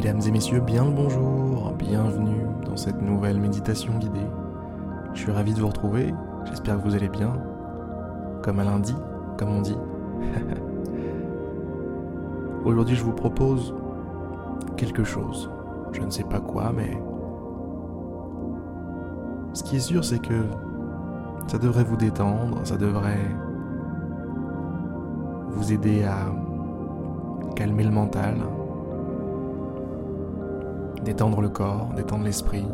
Mesdames et messieurs, bien le bonjour, bienvenue dans cette nouvelle méditation guidée. Je suis ravi de vous retrouver, j'espère que vous allez bien, comme un lundi, comme on dit. Aujourd'hui je vous propose quelque chose, je ne sais pas quoi, mais ce qui est sûr c'est que ça devrait vous détendre, ça devrait vous aider à calmer le mental, détendre le corps, détendre l'esprit.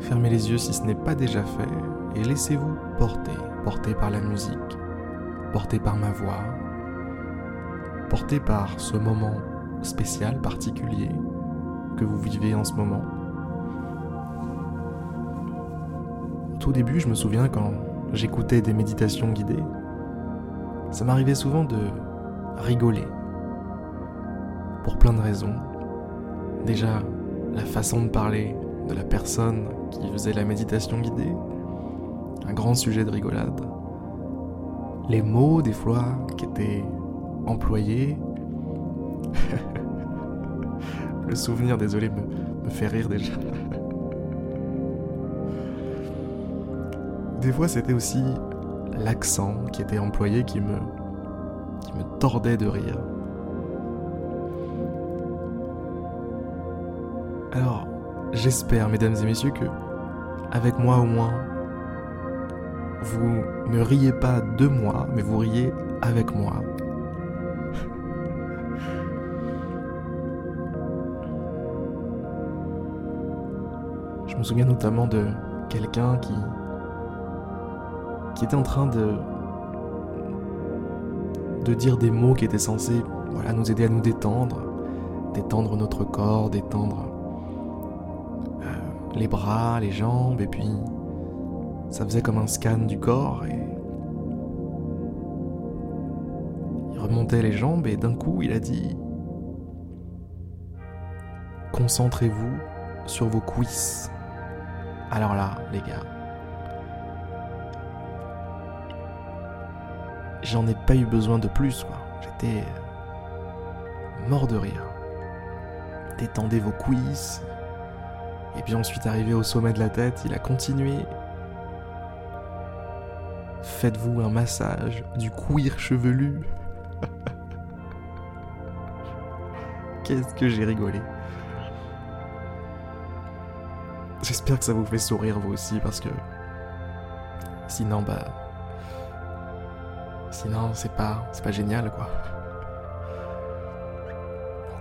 Fermez les yeux si ce n'est pas déjà fait et laissez-vous porter, porter par la musique, porter par ma voix, porter par ce moment spécial, particulier que vous vivez en ce moment. Tout début, je me souviens quand j'écoutais des méditations guidées, ça m'arrivait souvent de rigoler pour plein de raisons. Déjà, la façon de parler de la personne qui faisait la méditation guidée, un grand sujet de rigolade. Les mots, des fois, qui étaient employés. Le souvenir, désolé, me, fait rire déjà. Des fois, c'était aussi l'accent qui était employé qui me, qui me tordait de rire. Alors, j'espère, mesdames et messieurs, que, avec moi au moins, vous ne riez pas de moi, mais vous riez avec moi. Je me souviens notamment de quelqu'un qui qui était en train de de dire des mots qui étaient censés voilà nous aider à nous détendre, détendre notre corps, détendre les bras, les jambes, et puis ça faisait comme un scan du corps, et il remontait les jambes, et d'un coup il a dit Concentrez-vous sur vos cuisses. Alors là, les gars, j'en ai pas eu besoin de plus, quoi. J'étais mort de rire. Détendez vos cuisses, et puis ensuite arrivé au sommet de la tête, il a continué. Faites-vous un massage du cuir chevelu. Qu'est-ce que j'ai rigolé. J'espère que ça vous fait sourire vous aussi parce que sinon bah sinon c'est pas c'est pas génial quoi.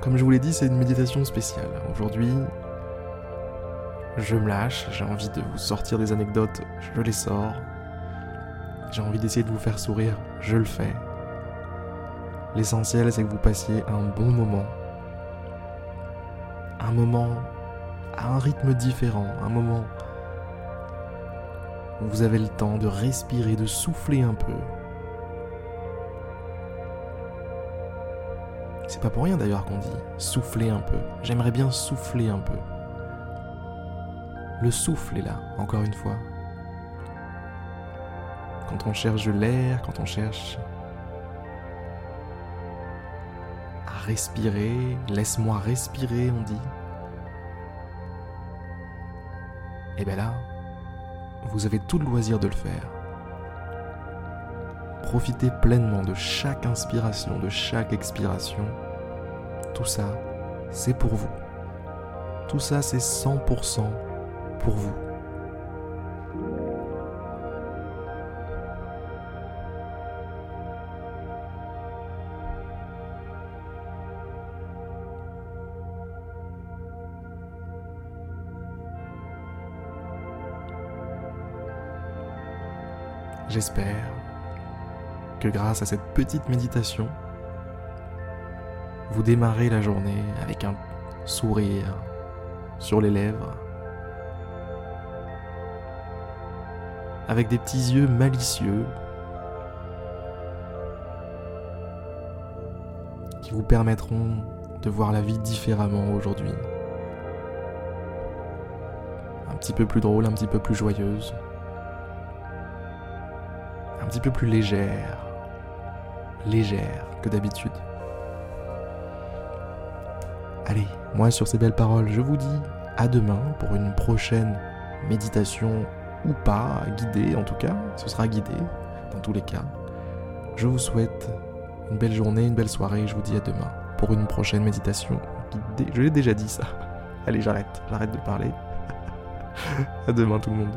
Comme je vous l'ai dit, c'est une méditation spéciale. Aujourd'hui, je me lâche, j'ai envie de vous sortir des anecdotes, je les sors. J'ai envie d'essayer de vous faire sourire, je le fais. L'essentiel, c'est que vous passiez un bon moment. Un moment à un rythme différent, un moment où vous avez le temps de respirer, de souffler un peu. C'est pas pour rien d'ailleurs qu'on dit souffler un peu. J'aimerais bien souffler un peu. Le souffle est là, encore une fois. Quand on cherche l'air, quand on cherche à respirer, laisse-moi respirer, on dit. Et bien là, vous avez tout le loisir de le faire. Profitez pleinement de chaque inspiration, de chaque expiration. Tout ça, c'est pour vous. Tout ça, c'est 100% pour vous. J'espère que grâce à cette petite méditation, vous démarrez la journée avec un sourire sur les lèvres avec des petits yeux malicieux qui vous permettront de voir la vie différemment aujourd'hui. Un petit peu plus drôle, un petit peu plus joyeuse, un petit peu plus légère, légère que d'habitude. Allez, moi sur ces belles paroles, je vous dis à demain pour une prochaine méditation ou pas, guidée en tout cas, ce sera guidé dans tous les cas. Je vous souhaite une belle journée, une belle soirée, je vous dis à demain pour une prochaine méditation. Je l'ai déjà dit ça. Allez, j'arrête, j'arrête de parler. à demain tout le monde.